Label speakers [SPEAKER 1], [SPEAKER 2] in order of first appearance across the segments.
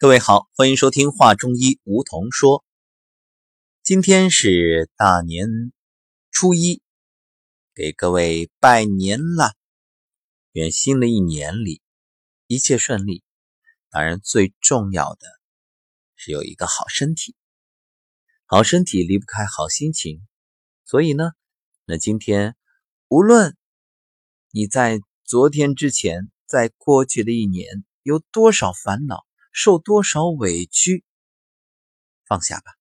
[SPEAKER 1] 各位好，欢迎收听《话中医》，梧桐说。今天是大年初一，给各位拜年啦！愿新的一年里一切顺利。当然，最重要的是有一个好身体，好身体离不开好心情。所以呢，那今天无论你在昨天之前，在过去的一年有多少烦恼。受多少委屈，放下吧，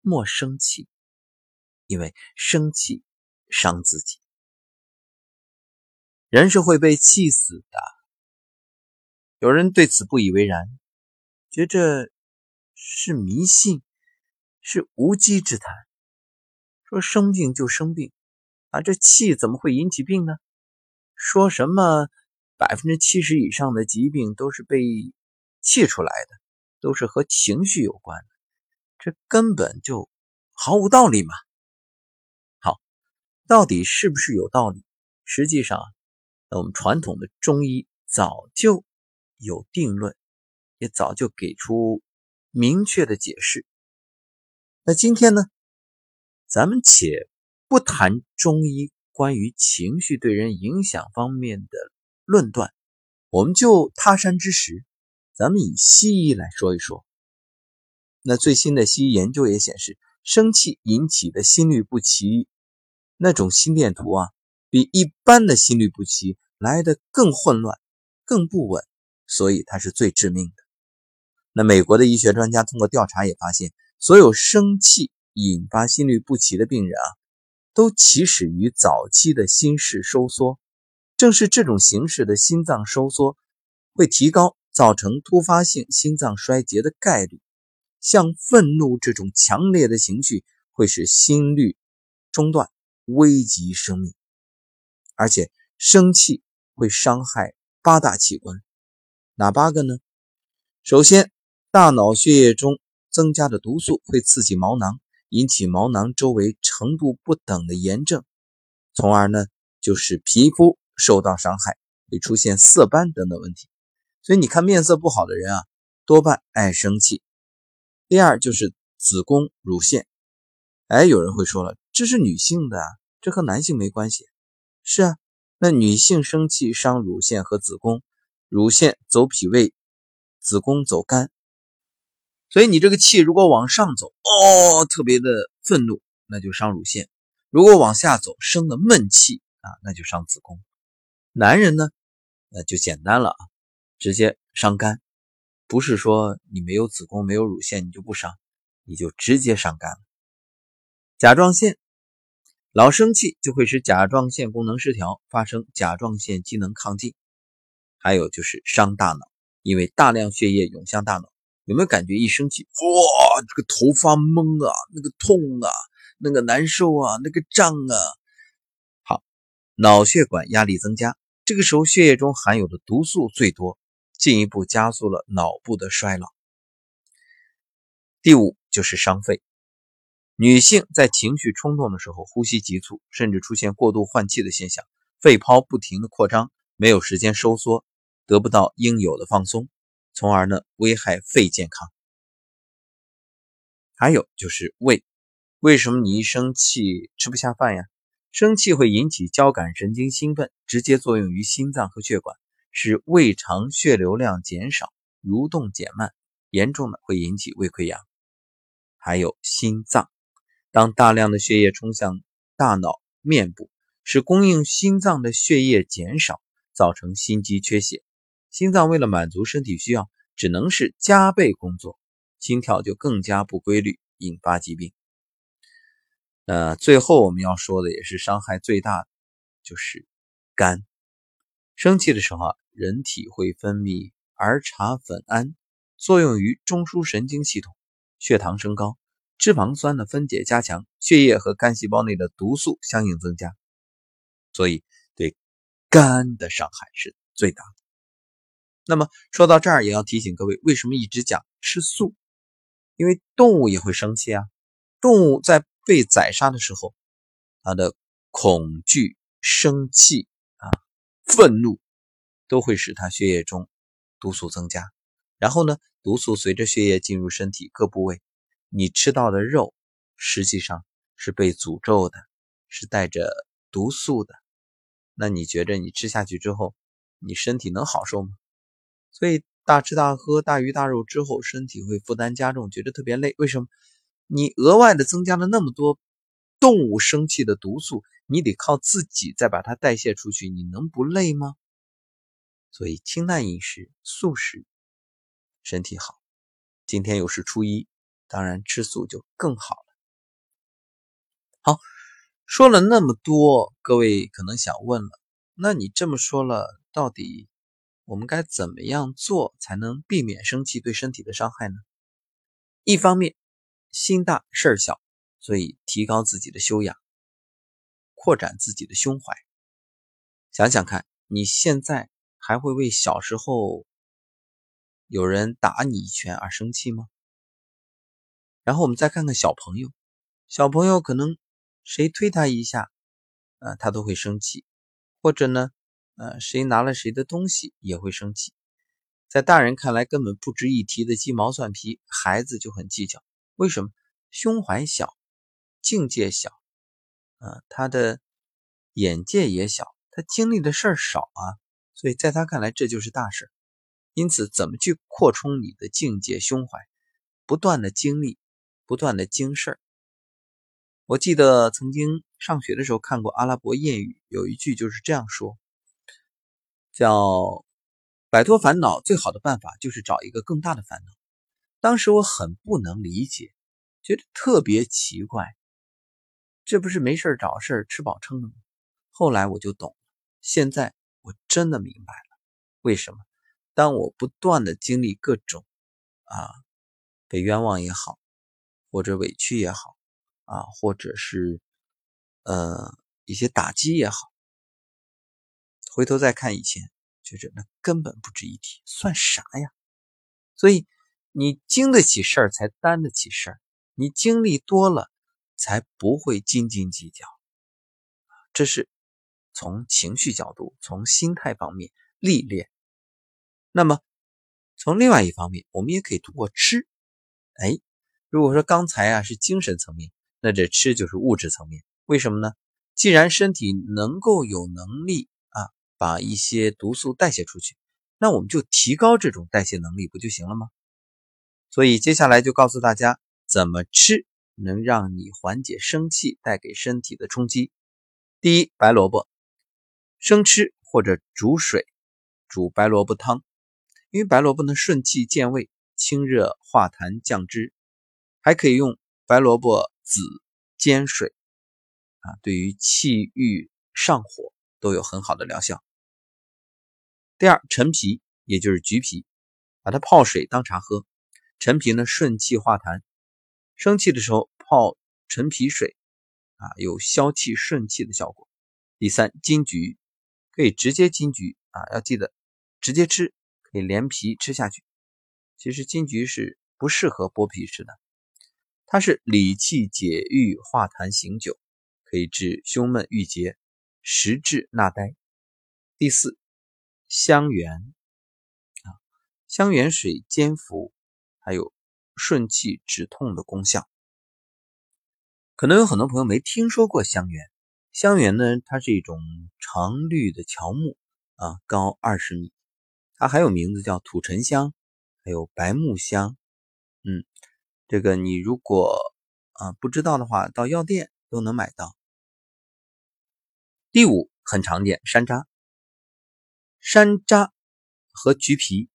[SPEAKER 1] 莫生气，因为生气伤自己。人是会被气死的。有人对此不以为然，觉着是迷信，是无稽之谈。说生病就生病，啊，这气怎么会引起病呢？说什么百分之七十以上的疾病都是被。气出来的都是和情绪有关的，这根本就毫无道理嘛。好，到底是不是有道理？实际上，那我们传统的中医早就有定论，也早就给出明确的解释。那今天呢，咱们且不谈中医关于情绪对人影响方面的论断，我们就他山之石。咱们以西医来说一说，那最新的西医研究也显示，生气引起的心律不齐，那种心电图啊，比一般的心律不齐来的更混乱、更不稳，所以它是最致命的。那美国的医学专家通过调查也发现，所有生气引发心律不齐的病人啊，都起始于早期的心室收缩，正是这种形式的心脏收缩会提高。造成突发性心脏衰竭的概率，像愤怒这种强烈的情绪会使心律中断，危及生命。而且生气会伤害八大器官，哪八个呢？首先，大脑血液中增加的毒素会刺激毛囊，引起毛囊周围程度不等的炎症，从而呢，就是皮肤受到伤害，会出现色斑等等问题。所以你看，面色不好的人啊，多半爱生气。第二就是子宫、乳腺。哎，有人会说了，这是女性的啊，这和男性没关系。是啊，那女性生气伤乳腺和子宫，乳腺走脾胃，子宫走肝。所以你这个气如果往上走，哦，特别的愤怒，那就伤乳腺；如果往下走，生的闷气啊，那就伤子宫。男人呢，那就简单了啊。直接伤肝，不是说你没有子宫、没有乳腺你就不伤，你就直接伤肝了。甲状腺老生气就会使甲状腺功能失调，发生甲状腺机能亢进。还有就是伤大脑，因为大量血液涌向大脑，有没有感觉一生气，哇，这个头发懵啊，那个痛啊，那个难受啊，那个胀啊。好，脑血管压力增加，这个时候血液中含有的毒素最多。进一步加速了脑部的衰老。第五就是伤肺，女性在情绪冲动的时候，呼吸急促，甚至出现过度换气的现象，肺泡不停的扩张，没有时间收缩，得不到应有的放松，从而呢危害肺健康。还有就是胃，为什么你一生气吃不下饭呀？生气会引起交感神经兴奋，直接作用于心脏和血管。使胃肠血流量减少，蠕动减慢，严重的会引起胃溃疡。还有心脏，当大量的血液冲向大脑、面部，使供应心脏的血液减少，造成心肌缺血。心脏为了满足身体需要，只能是加倍工作，心跳就更加不规律，引发疾病。呃，最后我们要说的也是伤害最大的，就是肝。生气的时候啊。人体会分泌儿茶酚胺，作用于中枢神经系统，血糖升高，脂肪酸的分解加强，血液和肝细胞内的毒素相应增加，所以对肝的伤害是最大的。那么说到这儿，也要提醒各位，为什么一直讲吃素？因为动物也会生气啊，动物在被宰杀的时候，它的恐惧、生气、愤怒。都会使他血液中毒素增加，然后呢，毒素随着血液进入身体各部位，你吃到的肉实际上是被诅咒的，是带着毒素的。那你觉着你吃下去之后，你身体能好受吗？所以大吃大喝、大鱼大肉之后，身体会负担加重，觉得特别累。为什么？你额外的增加了那么多动物生气的毒素，你得靠自己再把它代谢出去，你能不累吗？所以清淡饮食、素食，身体好。今天又是初一，当然吃素就更好了。好，说了那么多，各位可能想问了，那你这么说了，到底我们该怎么样做才能避免生气对身体的伤害呢？一方面。心大事儿小，所以提高自己的修养，扩展自己的胸怀。想想看，你现在还会为小时候有人打你一拳而生气吗？然后我们再看看小朋友，小朋友可能谁推他一下，呃，他都会生气，或者呢，呃，谁拿了谁的东西也会生气。在大人看来根本不值一提的鸡毛蒜皮，孩子就很计较。为什么胸怀小，境界小，啊，他的眼界也小，他经历的事儿少啊，所以在他看来这就是大事。因此，怎么去扩充你的境界、胸怀，不断的经历，不断的经事儿。我记得曾经上学的时候看过阿拉伯谚语，有一句就是这样说：叫摆脱烦恼最好的办法就是找一个更大的烦恼。当时我很不能理解，觉得特别奇怪，这不是没事找事吃饱撑的吗？后来我就懂了，现在我真的明白了，为什么？当我不断的经历各种啊，被冤枉也好，或者委屈也好，啊，或者是呃一些打击也好，回头再看以前，觉着那根本不值一提，算啥呀？所以。你经得起事儿，才担得起事儿。你经历多了，才不会斤斤计较。这是从情绪角度、从心态方面历练。那么，从另外一方面，我们也可以通过吃。哎，如果说刚才啊是精神层面，那这吃就是物质层面。为什么呢？既然身体能够有能力啊把一些毒素代谢出去，那我们就提高这种代谢能力，不就行了吗？所以接下来就告诉大家怎么吃能让你缓解生气带给身体的冲击。第一，白萝卜生吃或者煮水煮白萝卜汤，因为白萝卜呢顺气健胃、清热化痰降脂，还可以用白萝卜籽煎水啊，对于气郁上火都有很好的疗效。第二，陈皮也就是橘皮，把它泡水当茶喝。陈皮呢，顺气化痰，生气的时候泡陈皮水，啊，有消气顺气的效果。第三，金桔可以直接金桔啊，要记得直接吃，可以连皮吃下去。其实金桔是不适合剥皮吃的，它是理气解郁化痰醒酒，可以治胸闷郁结、实质纳呆。第四，香橼啊，香橼水煎服。还有顺气止痛的功效，可能有很多朋友没听说过香橼。香橼呢，它是一种常绿的乔木啊，高二十米。它还有名字叫土沉香，还有白木香。嗯，这个你如果啊不知道的话，到药店都能买到。第五，很常见，山楂。山楂和橘皮。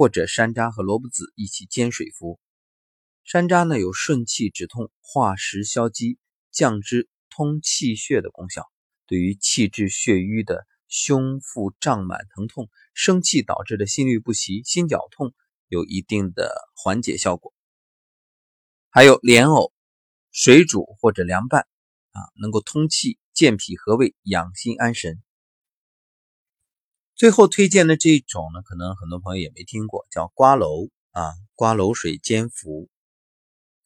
[SPEAKER 1] 或者山楂和萝卜籽一起煎水服。山楂呢有顺气止痛、化食消积、降脂通气血的功效，对于气滞血瘀的胸腹胀满疼痛、生气导致的心律不齐、心绞痛有一定的缓解效果。还有莲藕，水煮或者凉拌，啊，能够通气、健脾和胃、养心安神。最后推荐的这一种呢，可能很多朋友也没听过，叫瓜蒌啊，瓜蒌水煎服，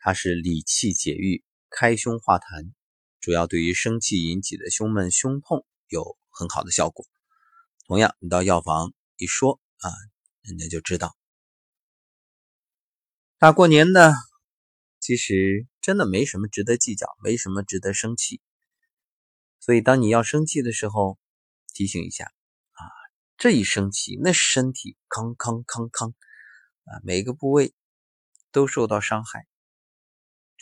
[SPEAKER 1] 它是理气解郁、开胸化痰，主要对于生气引起的胸闷、胸痛有很好的效果。同样，你到药房一说啊，人家就知道。大过年的，其实真的没什么值得计较，没什么值得生气。所以，当你要生气的时候，提醒一下啊，这一生气，那身体康康康康啊，每个部位都受到伤害，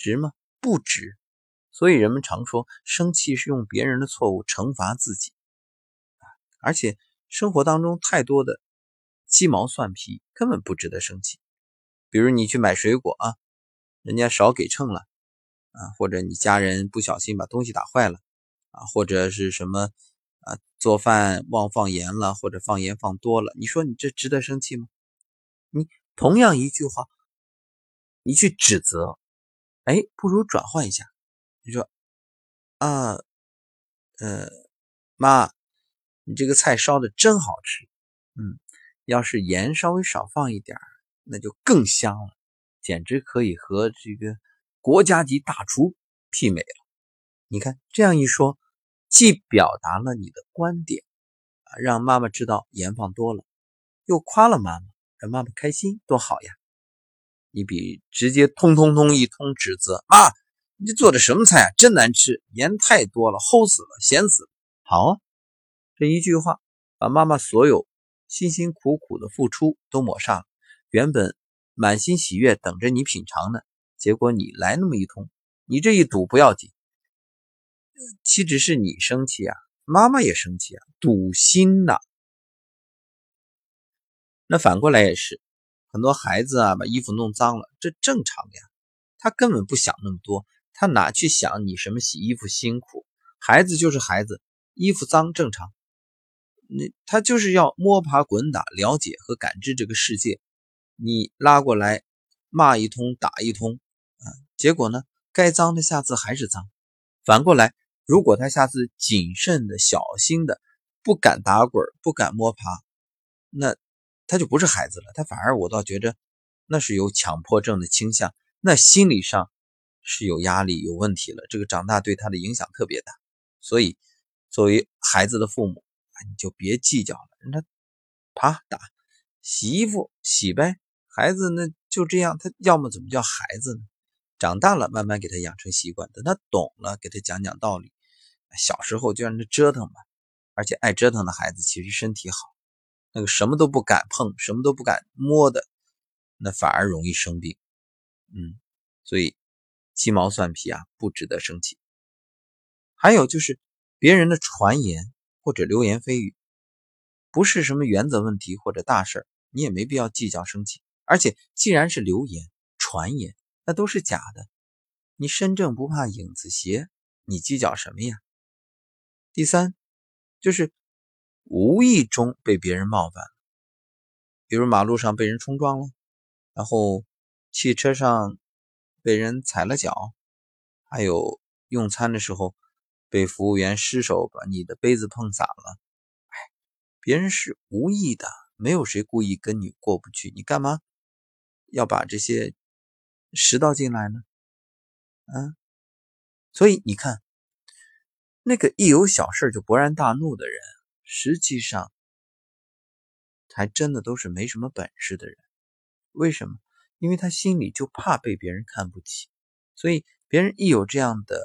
[SPEAKER 1] 值吗？不值。所以人们常说，生气是用别人的错误惩罚自己啊。而且生活当中太多的鸡毛蒜皮，根本不值得生气。比如你去买水果啊，人家少给秤了啊，或者你家人不小心把东西打坏了。啊，或者是什么啊？做饭忘放盐了，或者放盐放多了，你说你这值得生气吗？你同样一句话，你去指责，哎，不如转换一下，你说啊，呃，妈，你这个菜烧的真好吃，嗯，要是盐稍微少放一点那就更香了，简直可以和这个国家级大厨媲美了。你看这样一说，既表达了你的观点，啊，让妈妈知道盐放多了，又夸了妈妈，让妈妈开心，多好呀！你比直接通通通一通指责，啊，你做的什么菜啊？真难吃，盐太多了，齁死了，咸死了。好啊，这一句话把妈妈所有辛辛苦苦的付出都抹煞了。原本满心喜悦等着你品尝呢，结果你来那么一通，你这一堵不要紧。岂止是你生气啊，妈妈也生气啊，堵心呐。那反过来也是，很多孩子啊，把衣服弄脏了，这正常呀。他根本不想那么多，他哪去想你什么洗衣服辛苦？孩子就是孩子，衣服脏正常。你他就是要摸爬滚打，了解和感知这个世界。你拉过来骂一通，打一通，啊，结果呢，该脏的下次还是脏。反过来。如果他下次谨慎的、小心的，不敢打滚，不敢摸爬，那他就不是孩子了。他反而我倒觉着，那是有强迫症的倾向，那心理上是有压力、有问题了。这个长大对他的影响特别大。所以，作为孩子的父母你就别计较了，让他啪打，洗衣服洗呗。孩子那就这样，他要么怎么叫孩子呢？长大了，慢慢给他养成习惯，等他懂了，给他讲讲道理。小时候就让他折腾吧，而且爱折腾的孩子其实身体好。那个什么都不敢碰、什么都不敢摸的，那反而容易生病。嗯，所以鸡毛蒜皮啊，不值得生气。还有就是别人的传言或者流言蜚语，不是什么原则问题或者大事儿你也没必要计较生气。而且既然是流言、传言，那都是假的。你身正不怕影子斜，你计较什么呀？第三，就是无意中被别人冒犯，比如马路上被人冲撞了，然后汽车上被人踩了脚，还有用餐的时候被服务员失手把你的杯子碰洒了。哎，别人是无意的，没有谁故意跟你过不去，你干嘛要把这些拾到进来呢？嗯，所以你看。那个一有小事就勃然大怒的人，实际上还真的都是没什么本事的人。为什么？因为他心里就怕被别人看不起，所以别人一有这样的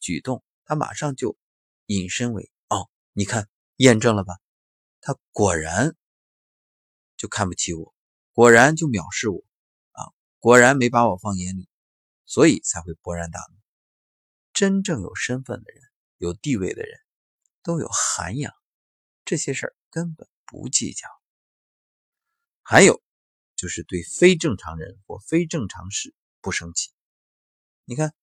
[SPEAKER 1] 举动，他马上就引申为：哦，你看，验证了吧？他果然就看不起我，果然就藐视我啊，果然没把我放眼里，所以才会勃然大怒。真正有身份的人。有地位的人都有涵养，这些事儿根本不计较。还有就是对非正常人或非正常事不生气。你看，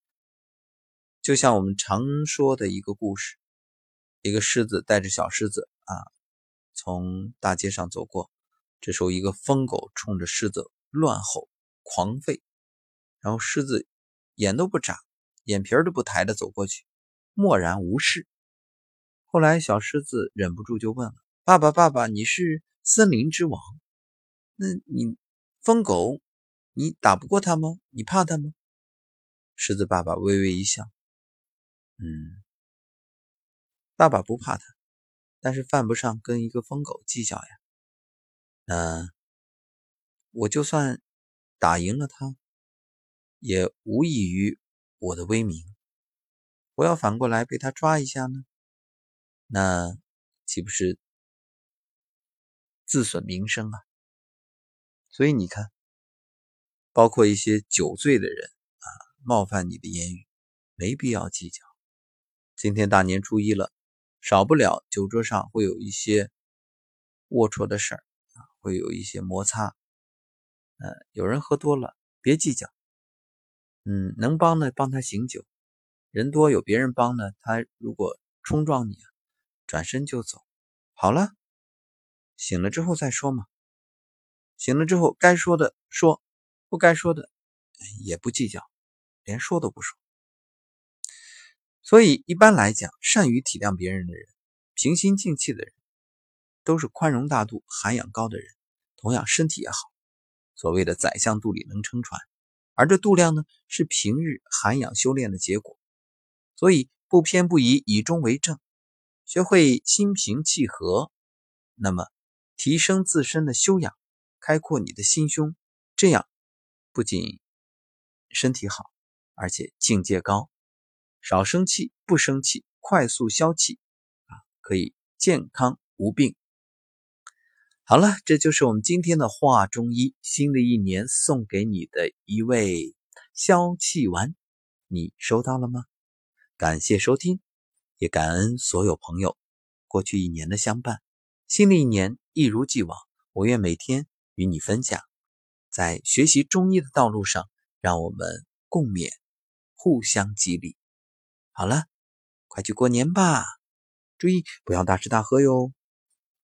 [SPEAKER 1] 就像我们常说的一个故事：一个狮子带着小狮子啊，从大街上走过，这时候一个疯狗冲着狮子乱吼狂吠，然后狮子眼都不眨，眼皮都不抬的走过去。默然无视。后来，小狮子忍不住就问了：“爸爸，爸爸，你是森林之王，那你疯狗，你打不过他吗？你怕他吗？”狮子爸爸微微一笑：“嗯，爸爸不怕他，但是犯不上跟一个疯狗计较呀。那我就算打赢了他，也无异于我的威名。我要反过来被他抓一下呢，那岂不是自损名声啊？所以你看，包括一些酒醉的人啊，冒犯你的言语，没必要计较。今天大年初一了，少不了酒桌上会有一些龌龊的事儿啊，会有一些摩擦。呃，有人喝多了，别计较。嗯，能帮的帮他醒酒，人多有别人帮呢，他如果冲撞你，转身就走，好了，醒了之后再说嘛。醒了之后该说的说，不该说的也不计较，连说都不说。所以一般来讲，善于体谅别人的人，平心静气的人，都是宽容大度、涵养高的人，同样身体也好。所谓的宰相肚里能撑船。而这度量呢，是平日涵养修炼的结果，所以不偏不倚，以中为正，学会心平气和，那么提升自身的修养，开阔你的心胸，这样不仅身体好，而且境界高，少生气，不生气，快速消气，啊，可以健康无病。好了，这就是我们今天的话中医。新的一年送给你的一味消气丸，你收到了吗？感谢收听，也感恩所有朋友过去一年的相伴。新的一年一如既往，我愿每天与你分享，在学习中医的道路上，让我们共勉，互相激励。好了，快去过年吧，注意不要大吃大喝哟。